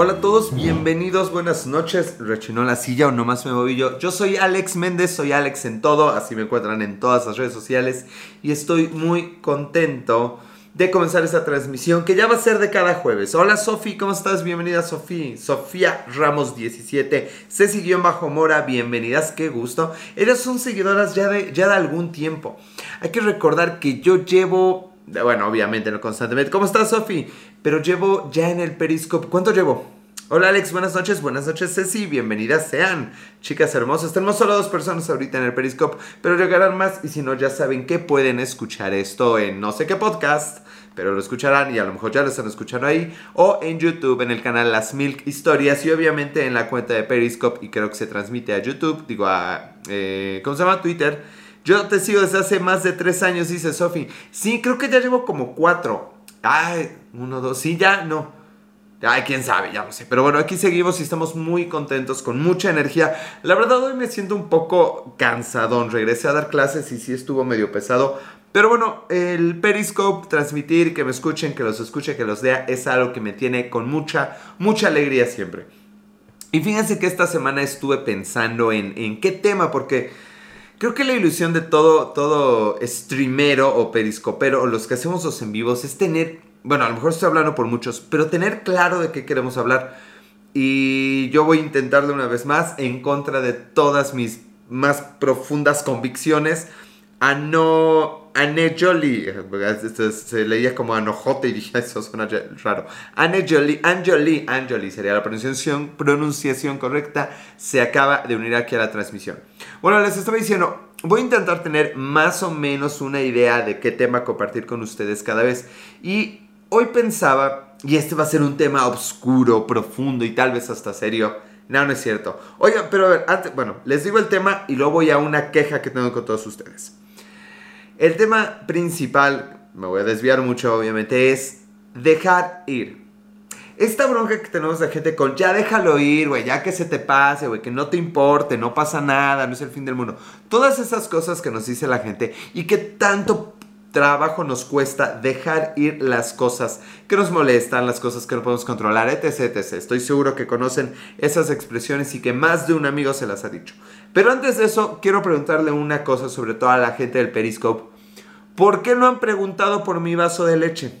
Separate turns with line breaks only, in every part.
Hola a todos, bienvenidos, buenas noches. Rechinó la silla o nomás me moví yo. Yo soy Alex Méndez, soy Alex en todo, así me encuentran en todas las redes sociales. Y estoy muy contento de comenzar esta transmisión que ya va a ser de cada jueves. Hola Sofi, ¿cómo estás? Bienvenida Sofi. Sofía Ramos 17, Ceci-Bajo Mora, bienvenidas, qué gusto. Ellas son seguidoras ya de, ya de algún tiempo. Hay que recordar que yo llevo, bueno, obviamente no constantemente. ¿Cómo estás Sofi? Pero llevo ya en el Periscope, ¿cuánto llevo? Hola Alex, buenas noches, buenas noches Ceci, bienvenidas sean, chicas hermosas. Tenemos solo dos personas ahorita en el Periscope, pero llegarán más y si no ya saben que pueden escuchar esto en no sé qué podcast, pero lo escucharán y a lo mejor ya lo están escuchando ahí, o en YouTube en el canal Las Milk Historias y obviamente en la cuenta de Periscope y creo que se transmite a YouTube, digo a, eh, ¿cómo se llama? Twitter. Yo te sigo desde hace más de tres años, dice Sofi. Sí, creo que ya llevo como cuatro. Ay, uno, dos, sí, ya, no. Ay, quién sabe, ya no sé. Pero bueno, aquí seguimos y estamos muy contentos, con mucha energía. La verdad, hoy me siento un poco cansadón. Regresé a dar clases y sí estuvo medio pesado. Pero bueno, el Periscope, transmitir, que me escuchen, que los escuche, que los vea, es algo que me tiene con mucha, mucha alegría siempre. Y fíjense que esta semana estuve pensando en, en qué tema, porque creo que la ilusión de todo, todo streamero o periscopero, o los que hacemos los en vivos, es tener bueno, a lo mejor estoy hablando por muchos, pero tener claro de qué queremos hablar. Y yo voy a intentarlo una vez más en contra de todas mis más profundas convicciones a no Anne Jolie, se leía como Anojote y dije, eso suena raro. Anne Jolie, Anjoli, Anjoli sería la pronunciación, pronunciación correcta, se acaba de unir aquí a la transmisión. Bueno, les estaba diciendo, voy a intentar tener más o menos una idea de qué tema compartir con ustedes cada vez. Y Hoy pensaba, y este va a ser un tema oscuro, profundo y tal vez hasta serio. No, no es cierto. Oigan, pero a ver, antes, bueno, les digo el tema y luego voy a una queja que tengo con todos ustedes. El tema principal, me voy a desviar mucho obviamente, es dejar ir. Esta bronca que tenemos de gente con ya déjalo ir, güey, ya que se te pase, güey, que no te importe, no pasa nada, no es el fin del mundo. Todas esas cosas que nos dice la gente y que tanto trabajo nos cuesta dejar ir las cosas que nos molestan, las cosas que no podemos controlar, etc, etc. Estoy seguro que conocen esas expresiones y que más de un amigo se las ha dicho. Pero antes de eso, quiero preguntarle una cosa sobre toda la gente del Periscope. ¿Por qué no han preguntado por mi vaso de leche?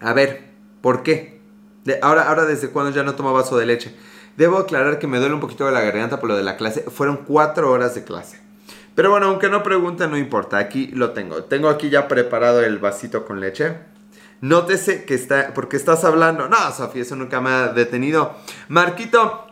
A ver, ¿por qué? ahora, ahora, ¿desde cuándo ya no tomo vaso de leche? Debo aclarar que me duele un poquito de la garganta por lo de la clase. Fueron cuatro horas de clase. Pero bueno, aunque no pregunten, no importa. Aquí lo tengo. Tengo aquí ya preparado el vasito con leche. Nótese que está, porque estás hablando. No, Sofía, eso nunca me ha detenido. Marquito.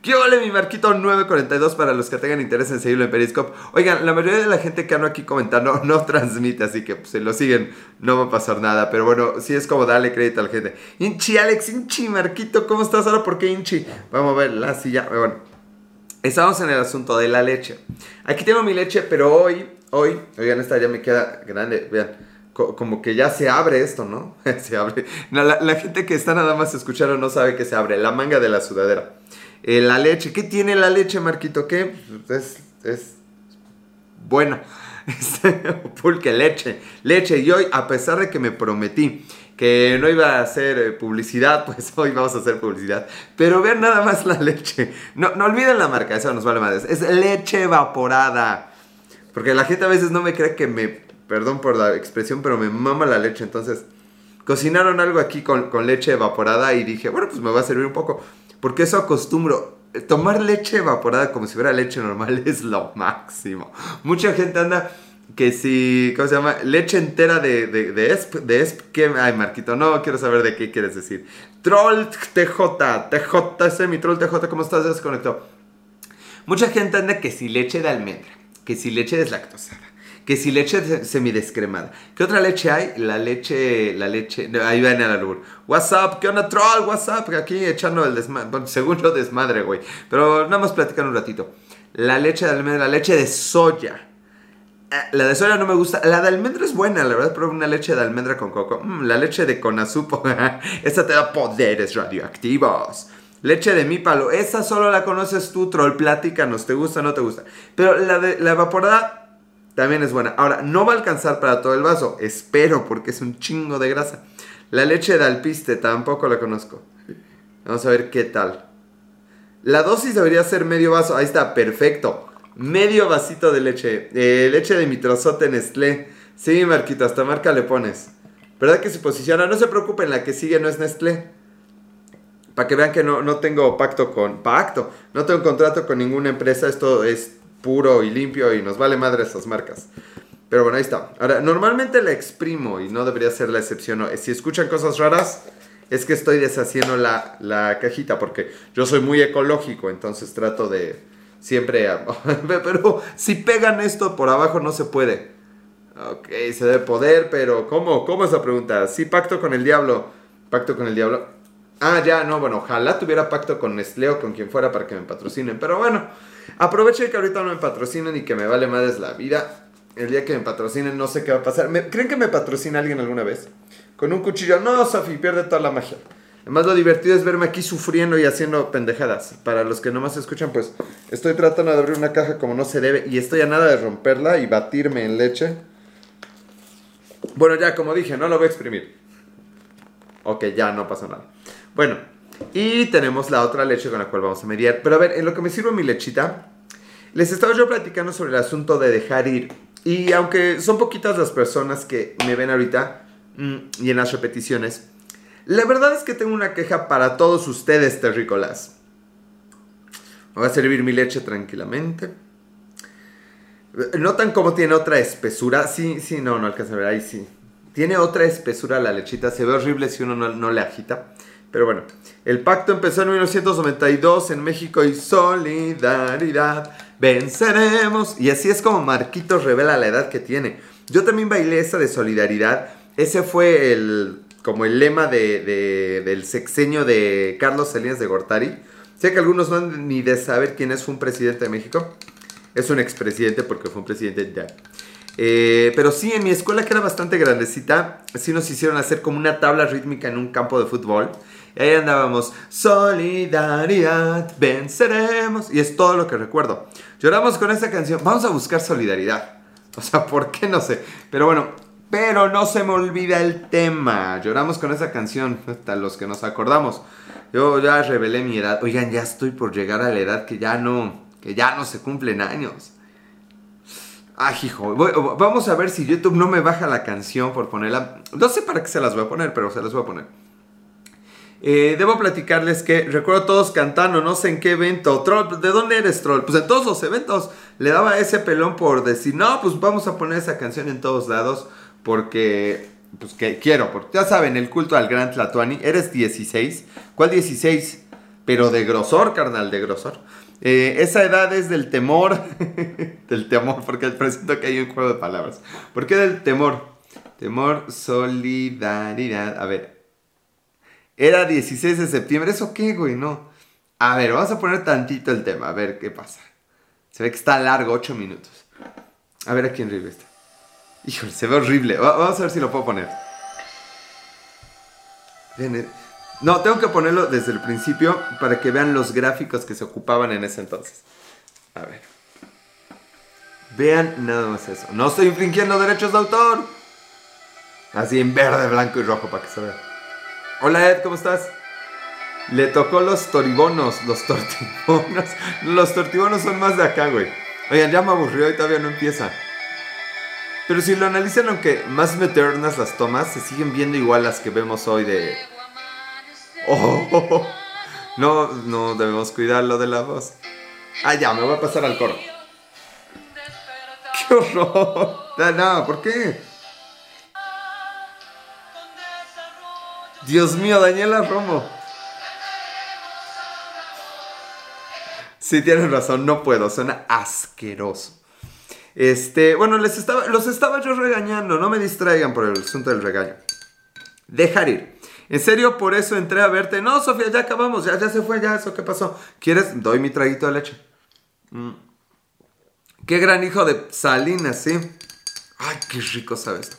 ¿Qué ole mi Marquito 942 para los que tengan interés en seguirlo en Periscope? Oigan, la mayoría de la gente que ando aquí comentando no transmite, así que pues, se lo siguen, no va a pasar nada. Pero bueno, sí es como darle crédito a la gente. Inchi, Alex, Inchi, Marquito, ¿cómo estás ahora? ¿Por qué Inchi? Vamos a ver la silla. Bueno, Estamos en el asunto de la leche. Aquí tengo mi leche, pero hoy, hoy, oigan, esta ya me queda grande, vean, como que ya se abre esto, ¿no? se abre. la, gente que está nada más escuchando no sabe que se abre, la manga de la sudadera. Eh, la leche, ¿qué tiene la leche, Marquito? ¿Qué? Es, es buena. Pulque, leche, leche. Y hoy, a pesar de que me prometí que no iba a hacer eh, publicidad, pues hoy vamos a hacer publicidad. Pero vean nada más la leche. No, no olviden la marca, eso nos vale más. Es leche evaporada. Porque la gente a veces no me cree que me, perdón por la expresión, pero me mama la leche. Entonces, cocinaron algo aquí con, con leche evaporada y dije, bueno, pues me va a servir un poco. Porque eso acostumbro. Tomar leche evaporada como si fuera leche normal es lo máximo. Mucha gente anda que si, ¿cómo se llama? Leche entera de, de, de ESP, de ESP, ¿qué? Ay, Marquito, no quiero saber de qué quieres decir. Troll TJ, TJ, ese mi Troll TJ, ¿cómo estás? Desconectó. Mucha gente anda que si leche de almendra, que si leche deslactosada, que si leche semidescremada. ¿Qué otra leche hay? La leche, la leche, ahí ven a la luz. WhatsApp, ¿qué onda, Troll? WhatsApp, aquí echando el desmadre, bueno, según yo desmadre, güey. Pero nada más platican un ratito. La leche de almendra, la leche de soya la de soya no me gusta. La de almendra es buena, la verdad. Probé una leche de almendra con coco. Mm, la leche de conazupo. esta te da poderes radioactivos. Leche de mi palo. Esa solo la conoces tú, troll. Platícanos. ¿Te gusta o no te gusta? Pero la de la evaporada también es buena. Ahora, no va a alcanzar para todo el vaso. Espero, porque es un chingo de grasa. La leche de alpiste tampoco la conozco. Vamos a ver qué tal. La dosis debería ser medio vaso. Ahí está, perfecto. Medio vasito de leche. Eh, leche de mitrozote Nestlé. Sí, Marquito, hasta marca le pones. ¿Verdad que se posiciona? No se preocupen, la que sigue no es Nestlé. Para que vean que no, no tengo pacto con... Pacto. No tengo contrato con ninguna empresa. Esto es puro y limpio y nos vale madre esas marcas. Pero bueno, ahí está. Ahora, normalmente la exprimo y no debería ser la excepción. Si escuchan cosas raras, es que estoy deshaciendo la, la cajita porque yo soy muy ecológico, entonces trato de siempre... pero si pegan esto por abajo no se puede. Ok, se debe poder, pero ¿cómo? ¿Cómo esa pregunta? Sí, pacto con el diablo. Pacto con el diablo. Ah, ya, no, bueno, ojalá tuviera pacto con Nestlé o con quien fuera para que me patrocinen. Pero bueno, aproveche que ahorita no me patrocinen y que me vale más la vida. El día que me patrocinen no sé qué va a pasar. ¿Creen que me patrocina alguien alguna vez? Con un cuchillo. No, Sofi, pierde toda la magia. Además, lo divertido es verme aquí sufriendo y haciendo pendejadas. Para los que no más escuchan, pues estoy tratando de abrir una caja como no se debe y estoy a nada de romperla y batirme en leche. Bueno, ya, como dije, no lo voy a exprimir. Ok, ya no pasa nada. Bueno, y tenemos la otra leche con la cual vamos a mediar. Pero a ver, en lo que me sirve mi lechita, les estaba yo platicando sobre el asunto de dejar ir. Y aunque son poquitas las personas que me ven ahorita mm, y en las repeticiones, la verdad es que tengo una queja para todos ustedes, terrícolas. Voy a servir mi leche tranquilamente. ¿Notan cómo tiene otra espesura? Sí, sí, no, no alcanza a ver, ahí sí. Tiene otra espesura la lechita, se ve horrible si uno no, le agita. Pero bueno, el pacto empezó en 1992 en México y solidaridad, venceremos. Y así es como Marquitos revela la edad que tiene. Yo también bailé esa de solidaridad. Ese fue el, como el lema de, del sexenio de Carlos Salinas de Gortari. Sé que algunos no han ni de saber quién es un presidente de México. Es un expresidente porque fue un presidente ya. Eh, pero sí, en mi escuela que era bastante grandecita, sí nos hicieron hacer como una tabla rítmica en un campo de fútbol. Y ahí andábamos, solidaridad, venceremos. Y es todo lo que recuerdo. Lloramos con esta canción, vamos a buscar solidaridad. O sea, ¿por qué? No sé. Pero bueno, pero no se me olvida el tema. Lloramos con esa canción, hasta los que nos acordamos. Yo ya revelé mi edad. Oigan, ya estoy por llegar a la edad que ya no que ya no se cumplen años. Ay, hijo, vamos a ver si YouTube no me baja la canción por ponerla. No sé para qué se las voy a poner, pero se las voy a poner. Eh, debo platicarles que recuerdo todos cantando, no sé en qué evento. Troll, ¿de dónde eres, Troll? Pues en todos los eventos le daba ese pelón por decir, no, pues vamos a poner esa canción en todos lados porque, pues que quiero. Porque ya saben, el culto al gran Tlatuani, eres 16. ¿Cuál 16? Pero de grosor, carnal, de grosor. Eh, esa edad es del temor. del temor, porque presento que hay un juego de palabras. ¿Por qué del temor? Temor, solidaridad. A ver. Era 16 de septiembre. ¿Eso qué, güey? No. A ver, vamos a poner tantito el tema. A ver qué pasa. Se ve que está largo, 8 minutos. A ver a quién este. Híjole, se ve horrible. Vamos a ver si lo puedo poner. Ven, no, tengo que ponerlo desde el principio para que vean los gráficos que se ocupaban en ese entonces. A ver. Vean nada más eso. No estoy infringiendo derechos de autor. Así en verde, blanco y rojo para que se vea. Hola Ed, ¿cómo estás? Le tocó los toribonos, los tortibonos. Los tortibonos son más de acá, güey. Oigan, ya me aburrió y todavía no empieza. Pero si lo analizan, aunque más meteornas las tomas, se siguen viendo igual las que vemos hoy de Oh, no, no debemos cuidarlo de la voz. Ah, ya, me voy a pasar al coro. ¡Qué horror! No, ¿por qué? Dios mío, Daniela Romo. Sí, tienen razón, no puedo, suena asqueroso. Este, bueno, les estaba, los estaba yo regañando, no me distraigan por el asunto del regaño. Dejar ir. En serio, por eso entré a verte. No, Sofía, ya acabamos, ya, ya se fue, ya, eso, ¿qué pasó? ¿Quieres? Doy mi traguito de leche. Mm. Qué gran hijo de Salinas, ¿sí? Ay, qué rico sabes.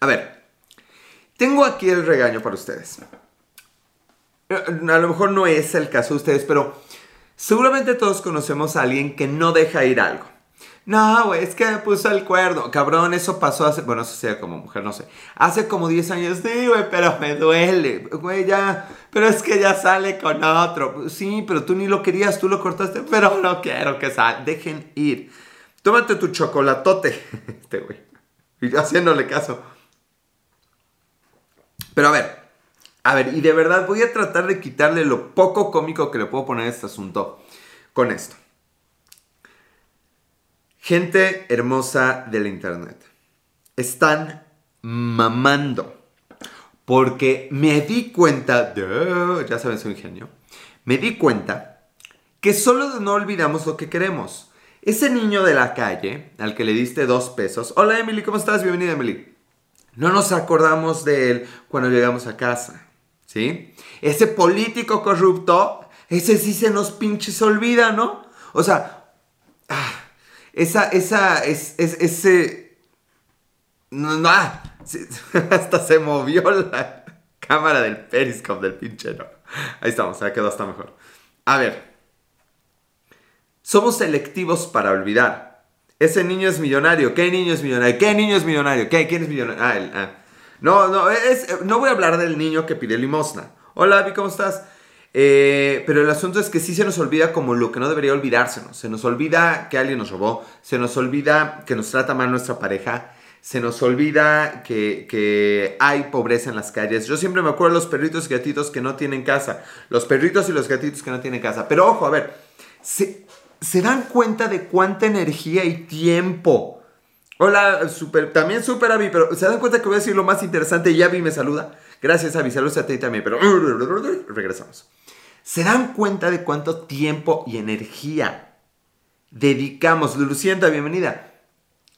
A ver, tengo aquí el regaño para ustedes. A lo mejor no es el caso de ustedes, pero seguramente todos conocemos a alguien que no deja ir algo. No, güey, es que me puso el cuerno. Cabrón, eso pasó hace. Bueno, eso sea como mujer, no sé. Hace como 10 años. Sí, güey, pero me duele. Güey, ya. Pero es que ya sale con otro. Sí, pero tú ni lo querías, tú lo cortaste. Pero no quiero que salga. Dejen ir. Tómate tu chocolatote. Este güey. Y haciéndole caso. Pero a ver. A ver, y de verdad voy a tratar de quitarle lo poco cómico que le puedo poner a este asunto con esto. Gente hermosa del internet. Están mamando. Porque me di cuenta, ya saben, soy ingenio. Me di cuenta que solo no olvidamos lo que queremos. Ese niño de la calle al que le diste dos pesos. Hola Emily, ¿cómo estás? Bienvenida Emily. No nos acordamos de él cuando llegamos a casa. ¿Sí? Ese político corrupto, ese sí se nos pinches olvida, ¿no? O sea, ah, esa, esa, es, ese... No, no, ah, hasta se movió la cámara del periscope del pinche, no. Ahí estamos, ya quedó hasta mejor. A ver. Somos selectivos para olvidar. Ese niño es millonario. ¿Qué niño es millonario? ¿Qué niño es millonario? ¿Qué? ¿Quién es millonario? Ah, el, ah. No, no, es, no voy a hablar del niño que pide limosna. Hola, Abby, ¿cómo estás? Eh, pero el asunto es que sí se nos olvida como lo que no debería olvidársenos. Se nos olvida que alguien nos robó, se nos olvida que nos trata mal nuestra pareja, se nos olvida que, hay pobreza en las calles. Yo siempre me acuerdo de los perritos y gatitos que no tienen casa. Los perritos y los gatitos que no tienen casa. Pero ojo, a ver, se, se dan cuenta de cuánta energía y tiempo. Hola, super, también super pero se dan cuenta que voy a decir lo más interesante y Avi me saluda. Gracias Avi, saludos a ti también, pero regresamos se dan cuenta de cuánto tiempo y energía dedicamos, Lucienta, bienvenida,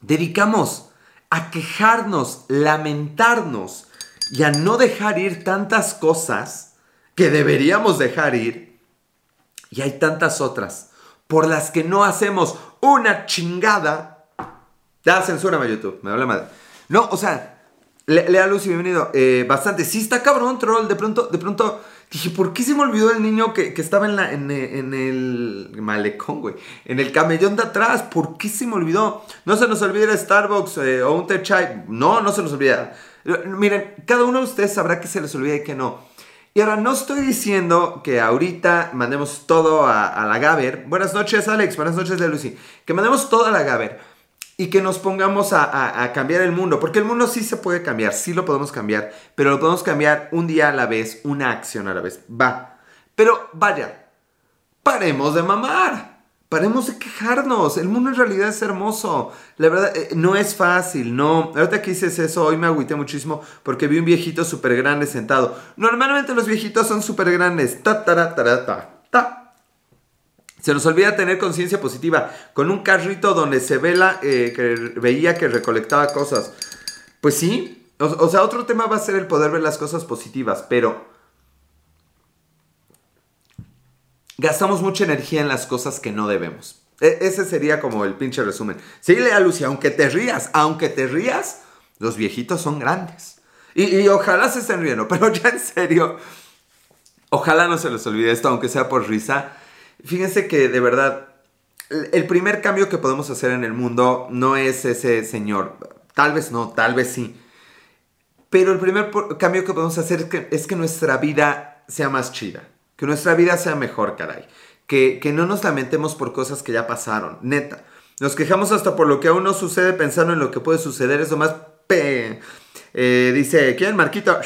dedicamos a quejarnos, lamentarnos y a no dejar ir tantas cosas que deberíamos dejar ir. Y hay tantas otras por las que no hacemos una chingada. Ya censúrame YouTube, me habla madre. No, o sea, Lea Lucy, bienvenido. Eh, bastante. Sí, está cabrón, troll. De pronto, de pronto Dije, ¿por qué se me olvidó el niño que, estaba en, la, en, el malecón, güey? En el camellón de atrás. ¿Por qué se me olvidó? No se nos olvida Starbucks eh, o un Chai. No, no se nos olvida. Miren, cada uno de ustedes sabrá que se les olvida y que no. Y ahora, no estoy diciendo que ahorita mandemos todo a, a la Gaber. Buenas noches, Alex. Buenas noches, de Lucy. Que mandemos todo a la Gaber y que nos pongamos a, cambiar el mundo, porque el mundo sí se puede cambiar, sí lo podemos cambiar, pero lo podemos cambiar un día a la vez, una acción a la vez, va. Pero vaya, paremos de mamar, paremos de quejarnos, el mundo en realidad es hermoso, la verdad eh, no es fácil, no, ahorita que dices eso, hoy me agüité muchísimo porque vi un viejito súper grande sentado, normalmente los viejitos son súper grandes, ta, ta, ta, ta, ta. Se nos olvida tener conciencia positiva. Con un carrito donde se vela, eh, que veía que recolectaba cosas. Pues sí. O, sea, otro tema va a ser el poder ver las cosas positivas, pero... Gastamos mucha energía en las cosas que no debemos. E, ese sería como el pinche resumen. Sí, Lea Lucia, aunque te rías, aunque te rías, los viejitos son grandes. Y, y, ojalá se estén riendo, pero ya en serio, ojalá no se les olvide esto, aunque sea por risa. Fíjense que de verdad, el primer cambio que podemos hacer en el mundo no es ese señor. Tal vez no, tal vez sí. Pero el primer cambio que podemos hacer es que, nuestra vida sea más chida. Que nuestra vida sea mejor, caray. Que, no nos lamentemos por cosas que ya pasaron. Neta. Nos quejamos hasta por lo que aún no sucede pensando en lo que puede suceder. Es más... Eh, dice, ¿quién? Marquito.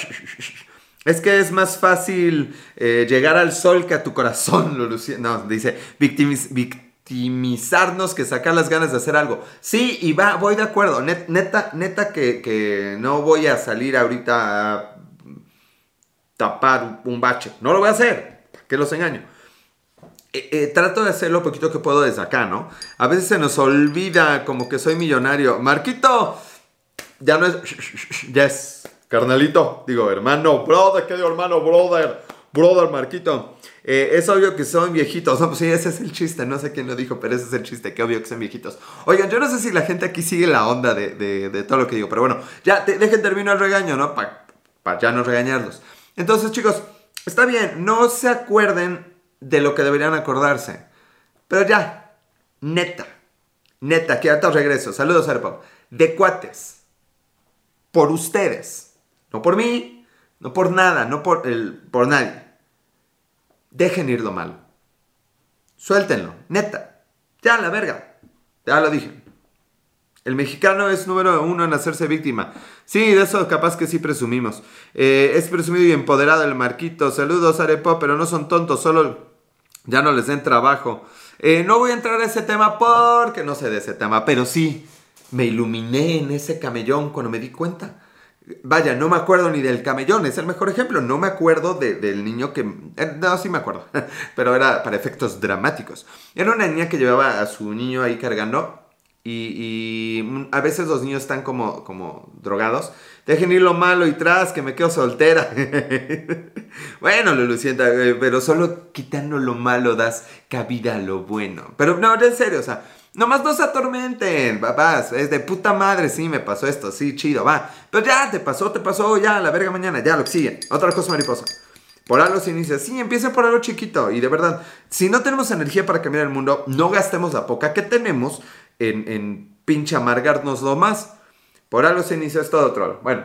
Es que es más fácil eh, llegar al sol que a tu corazón, No, dice, victimizarnos que sacar las ganas de hacer algo. Sí, y va, voy de acuerdo. neta, neta que, no voy a salir ahorita a tapar un bache. No lo voy a hacer. que los engaño? Eh, eh, trato de hacer lo poquito que puedo desde acá, ¿no? A veces se nos olvida como que soy millonario. Marquito, ya no es... Yes. Carnalito, digo, hermano, brother, ¿qué digo, hermano, brother? Brother, Marquito. Eh, es obvio que son viejitos. No, pues sí, ese es el chiste. No sé quién lo dijo, pero ese es el chiste. Qué obvio que son viejitos. Oigan, yo no sé si la gente aquí sigue la onda de, todo lo que digo. Pero bueno, ya dejen terminar el regaño, ¿no? Para ya no regañarlos. Entonces, chicos, está bien. No se acuerden de lo que deberían acordarse. Pero ya, neta. Neta, que ahorita regreso. Saludos, Airpop. De cuates. Por ustedes. No por mí, no por nada, no por, el, por nadie. Dejen ir lo malo. Suéltenlo, neta. Ya, la verga. Ya lo dije. El mexicano es número uno en hacerse víctima. Sí, de eso capaz que sí presumimos. Eh, es presumido y empoderado el Marquito. Saludos, Arepo, pero no son tontos, solo ya no les den trabajo. Eh, no voy a entrar a ese tema porque no sé de ese tema, pero sí, me iluminé en ese camellón cuando me di cuenta. Vaya, no me acuerdo ni del camellón, es el mejor ejemplo. No me acuerdo del niño que... Eh, no, sí me acuerdo, pero era para efectos dramáticos. Era una niña que llevaba a su niño ahí cargando y, a veces los niños están como, como drogados. Dejen ir lo malo y tras, que me quedo soltera. bueno, Lulucienta, eh, pero solo quitando lo malo das cabida a lo bueno. Pero no, en serio, o sea, nomás no se atormenten, papás. Es de puta madre, sí, me pasó esto, sí, chido, va. Pero ya, te pasó, te pasó, ya, la verga mañana, ya, lo que sigue. Otra cosa mariposa. Por algo se inicia. Sí, empieza por algo chiquito. Y de verdad, si no tenemos energía para cambiar el mundo, no gastemos la poca que tenemos en, en pinche amargarnos lo más. Por algo se inicia esto otro. Bueno.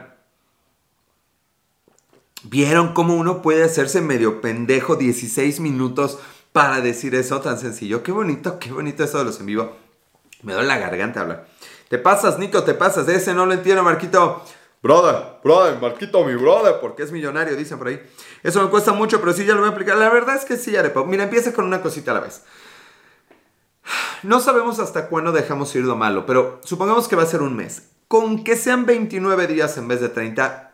¿Vieron cómo uno puede hacerse medio pendejo 16 minutos para decir eso tan sencillo? Qué bonito, qué bonito eso de los en vivo. Me duele la garganta hablar. Te pasas, Nico, te pasas. Ese no lo entiendo, Marquito. Brother, brother, Marquito, mi brother, porque es millonario, dicen por ahí. Eso me cuesta mucho, pero sí ya lo voy a aplicar. La verdad es que sí, Arepa. Mira, empieza con una cosita a la vez. No sabemos hasta cuándo dejamos ir lo malo, pero supongamos que va a ser un mes. Con que sean 29 días en vez de 30,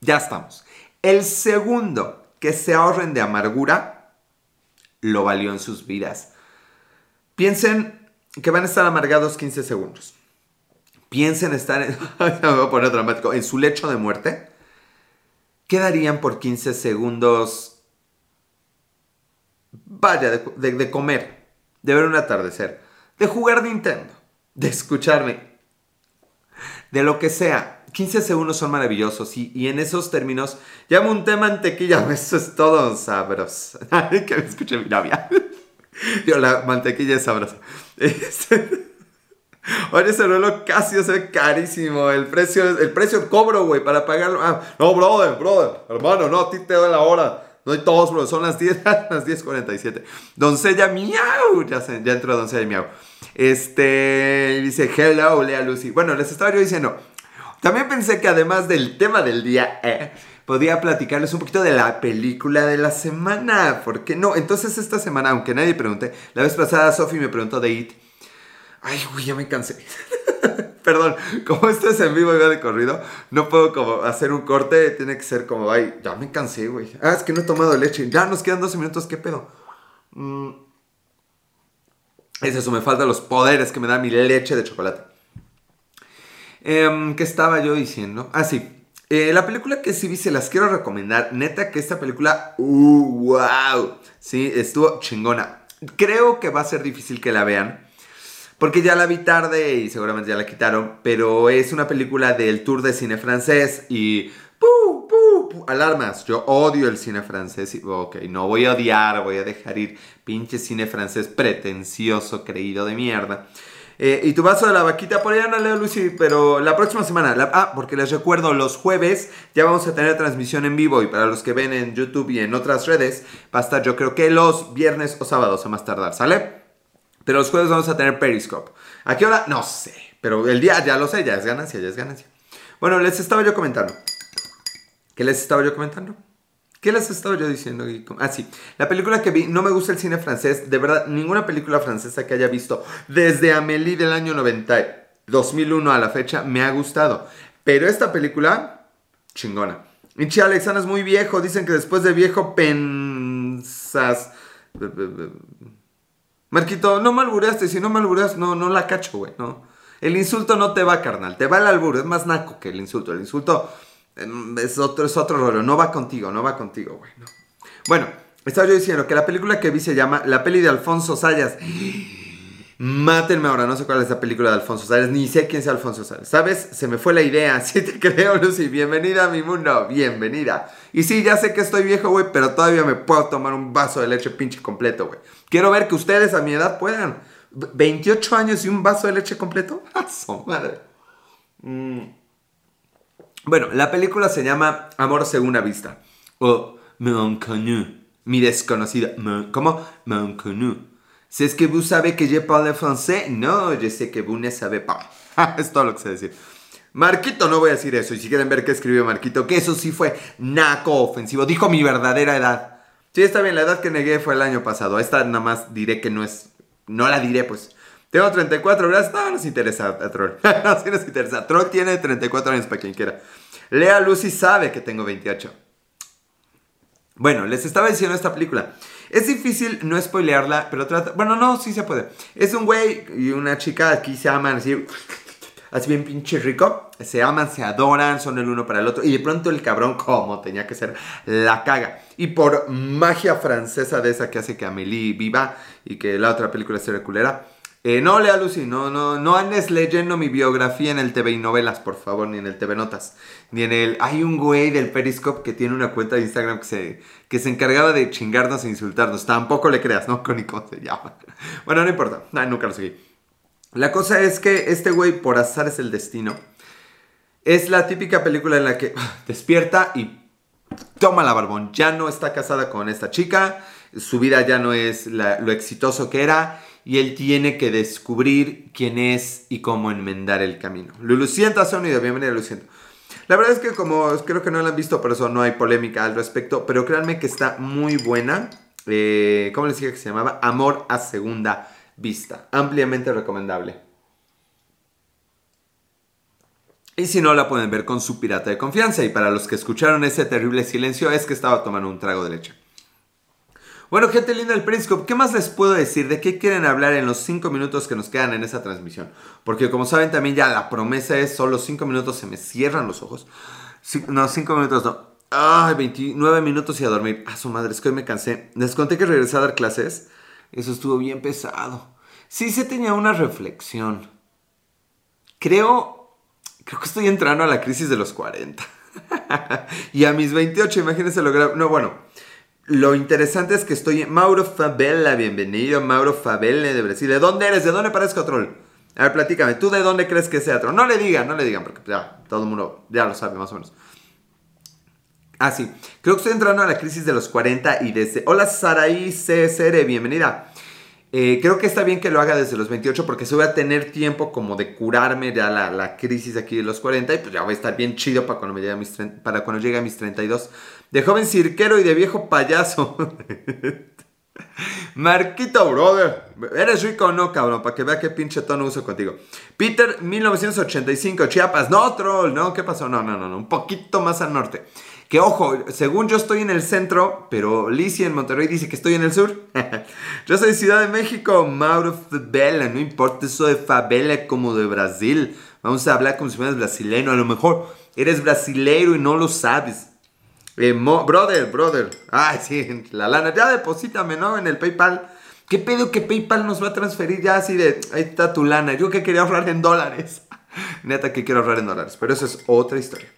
ya estamos. El segundo que se ahorren de amargura, lo valió en sus vidas. Piensen que van a estar amargados 15 segundos. Piensen estar, en, me voy a poner dramático, en su lecho de muerte. ¿Qué darían por 15 segundos? Vaya, de comer, de ver un atardecer, de jugar Nintendo, de escucharme, de lo que sea. 15 segundos son maravillosos y, en esos términos llamo un té mantequilla. Eso es todo sabroso. que me escuche mi novia. Digo, la mantequilla es sabrosa. Oye, ese reloj Casio se ve carísimo. El precio, el precio cobro, güey, para pagarlo. Ah, no, brother, brother, hermano, no, a ti te da la hora. No hay todos, bro. Son las 10, las 10.47. Doncella miau. Ya, se, ya entró Doncella miau. Este, dice, hello, Lea Lucy. Bueno, les estaba yo diciendo, también pensé que además del tema del día, eh, podía platicarles un poquito de la película de la semana. ¿Por qué no? Entonces esta semana, aunque nadie pregunte, la vez pasada Sophie me preguntó de It. Ay, güey, ya me cansé. Perdón, como esto es en vivo y va de corrido, no puedo como hacer un corte, tiene que ser como, ay, ya me cansé, güey. Ah, es que no he tomado leche. Ya nos quedan 12 minutos, ¿qué pedo? Mm. Es eso, me faltan los poderes que me da mi leche de chocolate. Eh, ¿Qué estaba yo diciendo? Ah, sí. Eh, la película que sí vi se las quiero recomendar. Neta que esta película, uh, wow. Sí, estuvo chingona. Creo que va a ser difícil que la vean. Porque ya la vi tarde y seguramente ya la quitaron. Pero es una película del Tour de Cine Francés y... ¡Pu, pu, alarmas. Yo odio el cine francés. Y, ok, no voy a odiar, voy a dejar ir pinche cine francés pretencioso, creído de mierda. Eh, y tu vaso de la vaquita, por allá no leo Lucy, pero la próxima semana, ah, porque les recuerdo, los jueves ya vamos a tener transmisión en vivo y para los que ven en YouTube y en otras redes, va a estar yo creo que los viernes o sábados a más tardar, ¿sale? Pero los jueves vamos a tener Periscope. ¿A qué hora? No sé. Pero el día ya lo sé, ya es ganancia, ya es ganancia. Bueno, les estaba yo comentando. ¿Qué les estaba yo comentando? ¿Qué les estaba yo diciendo? Ah, sí. La película que vi, no me gusta el cine francés. De verdad, ninguna película francesa que haya visto desde Amélie del año 90, 2001 a la fecha me ha gustado. Pero esta película, chingona. Inchi Alexana es muy viejo. Dicen que después de viejo pensas... Marquito, no malbureaste, si no malbureas, no, no la cacho, güey, no. El insulto no te va, carnal, te va el albur, es más naco que el insulto. El insulto es otro, es otro rollo, no va contigo, no va contigo, güey. Bueno, estaba yo diciendo que la película que vi se llama La peli de Alfonso Sayas. Mátenme ahora, no sé cuál es la película de Alfonso Sayas, ni sé quién sea Alfonso Sayas. ¿Sabes? Se me fue la idea, sí te creo, Lucy. Bienvenida a mi mundo, bienvenida. Y sí, ya sé que estoy viejo, güey, pero todavía me puedo tomar un vaso de leche pinche completo, güey. Quiero ver que ustedes a mi edad puedan. ¿28 años y un vaso de leche completo? ¡Ah, su madre! Mm. Bueno, la película se llama Amor Segunda Vista. O Mon Connu. Mi desconocida. ¿Cómo? Mon Connu. Si es que vous savez que je parle français, no, je sais que vous ne savez pas. es todo lo que sé decir. Marquito, no voy a decir eso. Y si quieren ver qué escribió Marquito, que eso sí fue naco ofensivo. Dijo mi verdadera edad. Sí, está bien, la edad que negué fue el año pasado. Esta nada más diré que no es. No la diré, pues. Tengo 34, gracias. No, nos interesa a Troll. no, nos interesa. Troll tiene 34 años para quien quiera. Lea Lucy sabe que tengo 28. Bueno, les estaba diciendo esta película. Es difícil no spoilearla, pero trata. Bueno, no, sí se puede. Es un güey y una chica aquí se aman así. Así bien pinche rico. Se aman, se adoran, son el uno para el otro. Y de pronto el cabrón, como tenía que ser, la caga. Y por magia francesa de esa que hace que Amélie viva y que la otra película sea culera. Eh, no, Lea Lucy, no, no, no andes leyendo mi biografía en el TV y novelas, por favor, ni en el TV Notas, ni en el... Hay un güey del Periscope que tiene una cuenta de Instagram que se, que se encargaba de chingarnos e insultarnos. Tampoco le creas, ¿no? Con cómo se llama. Bueno, no importa, nunca lo seguí. La cosa es que este güey, por azar es el destino, es la típica película en la que despierta y toma la barbón. Ya no está casada con esta chica, su vida ya no es lo exitoso que era y él tiene que descubrir quién es y cómo enmendar el camino. Lulu, sienta sonido, bienvenida Luciento. La verdad es que como creo que no la han visto, por eso no hay polémica al respecto, pero créanme que está muy buena. Eh, ¿Cómo les dije que se llamaba? Amor a segunda vista. Ampliamente recomendable. Y si no, la pueden ver con su pirata de confianza. Y para los que escucharon ese terrible silencio, es que estaba tomando un trago de leche. Bueno, gente linda del Periscope, ¿qué más les puedo decir? ¿De qué quieren hablar en los 5 minutos que nos quedan en esa transmisión? Porque como saben también ya la promesa es solo 5 minutos, se me cierran los ojos. no, 5 minutos no. Ay, 29 minutos y a dormir. A su madre, es que hoy me cansé. Les conté que regresé a dar clases. Eso estuvo bien pesado. Sí se tenía una reflexión. Creo, creo que estoy entrando a la crisis de los 40. y a mis 28, imagínense lograr... No, bueno. Lo interesante es que estoy en Mauro Fabella, bienvenido Mauro Fabella de Brasil. ¿De dónde eres? ¿De dónde parezco troll? A ver, platícame, ¿tú de dónde crees que sea troll? No le digan, no le digan, porque ya todo el mundo ya lo sabe más o menos. Ah, sí. Creo que estoy entrando a la crisis de los 40 y desde... Hola Saraí CSR, bienvenida. Eh, creo que está bien que lo haga desde los 28 porque voy a tener tiempo como de curarme ya la, crisis aquí de los 40 y pues ya voy a estar bien chido para cuando, me mis, para cuando llegue a mis 32 de joven cirquero y de viejo payaso. Marquito, brother. ¿Eres rico o no, cabrón? Para que vea qué pinche tono uso contigo. Peter, 1985, Chiapas. No, troll, no, ¿qué pasó? No, no, no, no. Un poquito más al norte. Que ojo, según yo estoy en el centro, pero Lizzie en Monterrey dice que estoy en el sur. yo soy Ciudad de México, Mauro Fabela. No importa eso de favela como de Brasil. Vamos a hablar como si fueras brasileño. A lo mejor eres brasileiro y no lo sabes. Eh, brother, brother. Ay, sí, la lana. Ya deposítame, ¿no? En el PayPal. ¿Qué pedo que PayPal nos va a transferir ya así de, ahí está tu lana? Yo que quería ahorrar en dólares. Neta que quiero ahorrar en dólares, pero eso es otra historia.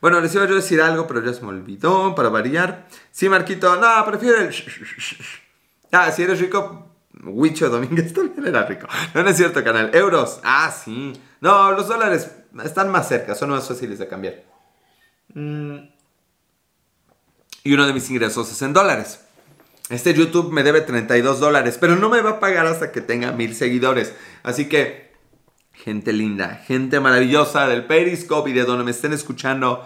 Bueno, les iba yo a decir algo, pero ya se me olvidó, para variar. Sí, Marquito, no, prefiero el... Ah, si eres rico, Huicho Domínguez también era rico. No, no es cierto, canal. Euros. Ah, sí. No, los dólares están más cerca, son más fáciles de cambiar. Mmm y uno de mis ingresos es en dólares. Este YouTube me debe 32 dólares, pero no me va a pagar hasta que tenga mil seguidores. Así que, gente linda, gente maravillosa del Periscope y de donde me estén escuchando,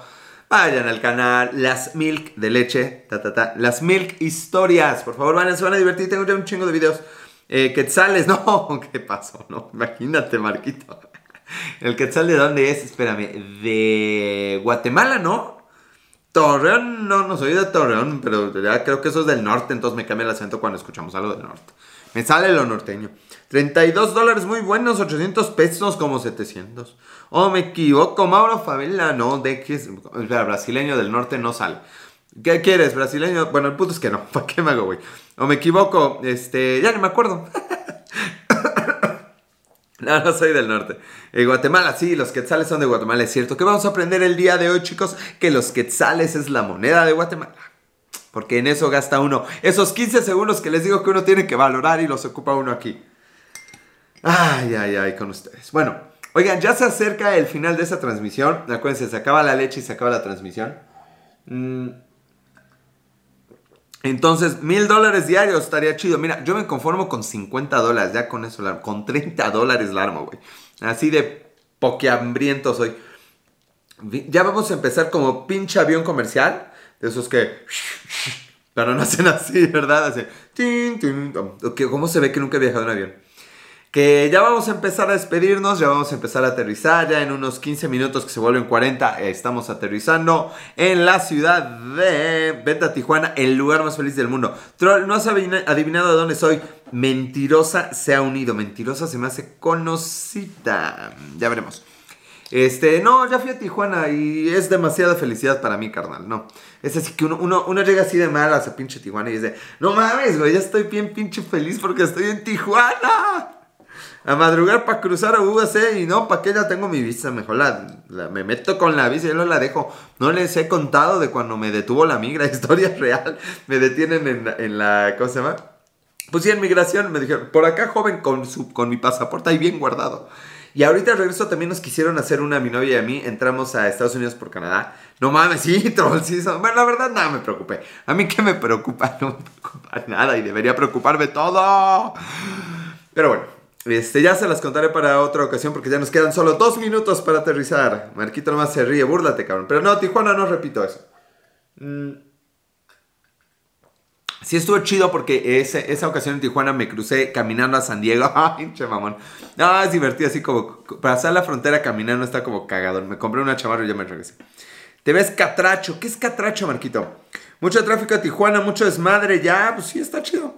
vayan al canal Las Milk de Leche, ta, ta, ta, Las Milk Historias. Por favor, van, se van a divertir. Tengo ya un chingo de videos. Eh, quetzales, no, ¿qué pasó? No, imagínate, Marquito. El quetzal de dónde es, espérame, de Guatemala, ¿no? Torreón, no, no soy de Torreón, pero ya creo que eso es del norte, entonces me cambia el acento cuando escuchamos algo del norte. Me sale lo norteño. 32 dólares muy buenos, 800 pesos como 700. Oh, me equivoco, Mauro Favela, no, de que es, brasileño del norte no sale. ¿Qué quieres, brasileño? Bueno, el punto es que no, ¿para qué me hago, güey? O me equivoco, este, ya ni me acuerdo. No, no soy del norte. En Guatemala, sí, los quetzales son de Guatemala, es cierto. ¿Qué vamos a aprender el día de hoy, chicos? Que los quetzales es la moneda de Guatemala. Porque en eso gasta uno esos 15 segundos que les digo que uno tiene que valorar y los ocupa uno aquí. Ay, ay, ay, con ustedes. Bueno, oigan, ya se acerca el final de esta transmisión. Acuérdense, se acaba la leche y se acaba la transmisión. Mm. Entonces, mil dólares diarios estaría chido. Mira, yo me conformo con 50 dólares, ya con eso, con 30 dólares la armo, güey. Así de pokehambriento soy. Ya vamos a empezar como pinche avión comercial. De esos que... Pero no hacen así, ¿verdad? Ok, ¿Cómo se ve que nunca he viajado en avión? Que ya vamos a empezar a despedirnos, ya vamos a empezar a aterrizar, ya en unos 15 minutos que se vuelven 40, eh, estamos aterrizando en la ciudad de Beta Tijuana, el lugar más feliz del mundo. Troll, ¿no has adivina- adivinado de dónde soy? Mentirosa se ha unido, Mentirosa se me hace conocida, ya veremos. Este, no, ya fui a Tijuana y es demasiada felicidad para mí, carnal, no. Es así que uno, uno, uno llega así de malas a pinche Tijuana y dice, no mames, güey, ya estoy bien pinche feliz porque estoy en Tijuana. A madrugar para cruzar a UAC y no, ¿para qué ya tengo mi visa? Mejor la, me meto con la visa y no la dejo. No les he contado de cuando me detuvo la migra, historia real. Me detienen en, en la, ¿cómo se llama? Pues sí, en migración me dijeron, por acá joven con, su, con mi pasaporte ahí bien guardado. Y ahorita al regreso también nos quisieron hacer una mi novia y a mí. Entramos a Estados Unidos por Canadá. No mames, sí, troll, sí. son- Bueno, la verdad, nada me preocupé. A mí qué me preocupa, no me preocupa nada y debería preocuparme todo. Pero bueno, este, ya se las contaré para otra ocasión porque ya nos quedan solo dos minutos para aterrizar. Marquito nomás se ríe, búrlate, cabrón. Pero no, Tijuana no repito eso. Mm. Sí estuvo chido porque ese- esa ocasión en Tijuana me crucé caminando a San Diego. Ay, che mamón. No, es divertido así como... Pasar la frontera caminando está como cagador. Me compré una chamarra y ya me regresé. Te ves catracho. ¿Qué es catracho, Marquito? Mucho tráfico a Tijuana, mucho desmadre. Ya, pues sí, está chido.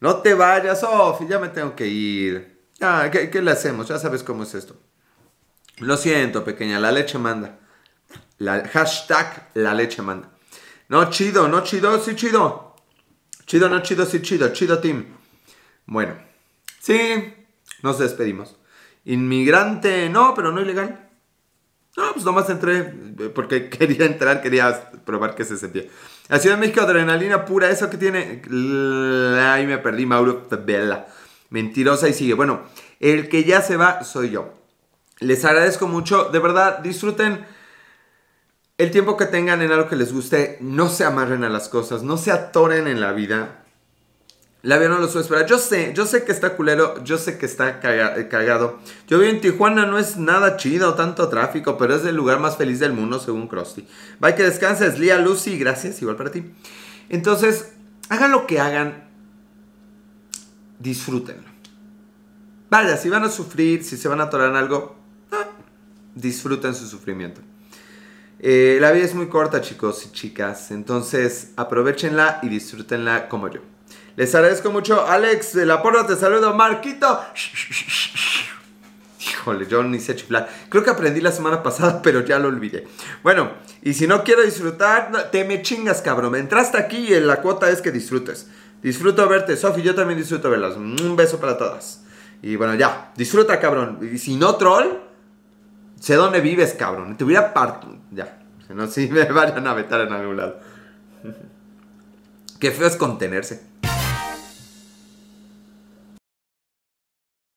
No te vayas, Sofi, ya me tengo que ir. Ah, ¿qué, qué le hacemos? Ya sabes cómo es esto. Lo siento, pequeña, la leche manda. La, hashtag la leche manda. No, chido, no chido, sí chido. Chido, no chido, sí chido, chido team. Bueno, sí, nos despedimos. Inmigrante, no, pero no ilegal. No, pues nomás entré eh, porque quería entrar, quería probar qué se sentía. La Ciudad de México, adrenalina pura, eso que tiene. Ahí me perdí, Mauro Bella. Mentirosa y sigue. Bueno, el que ya se va soy yo. Les agradezco mucho, de verdad, disfruten el tiempo que tengan en algo que les guste. No se amarren a las cosas, no se atoren en la vida. La vida no lo suele esperar. Yo sé, yo sé que está culero, yo sé que está caga- eh, cagado. Yo vivo en Tijuana, no es nada chido, tanto tráfico, pero es el lugar más feliz del mundo según Krusty. Bye, que descanses, Lía Lucy, gracias, igual para ti. Entonces, hagan lo que hagan, disfrútenlo. Vaya, si van a sufrir, si se van a atorar en algo, ah, disfruten su sufrimiento. Eh, la vida es muy corta, chicos y chicas. Entonces, aprovechenla y disfrútenla como yo. Les agradezco mucho. Alex de la porra, te saludo. Marquito. Híjole, yo ni sé chiflar. Creo que aprendí la semana pasada, pero ya lo olvidé. Bueno, y si no quiero disfrutar, te me chingas, cabrón. Entraste aquí y la cuota es que disfrutes. Disfruto verte, Sofi, yo también disfruto verlas. Un beso para todas. Y bueno, ya, disfruta, cabrón. Y si no, troll, sé dónde vives, cabrón. Te hubiera parto. Ya, si no, si me vayan a vetar en algún lado. Qué feo es contenerse.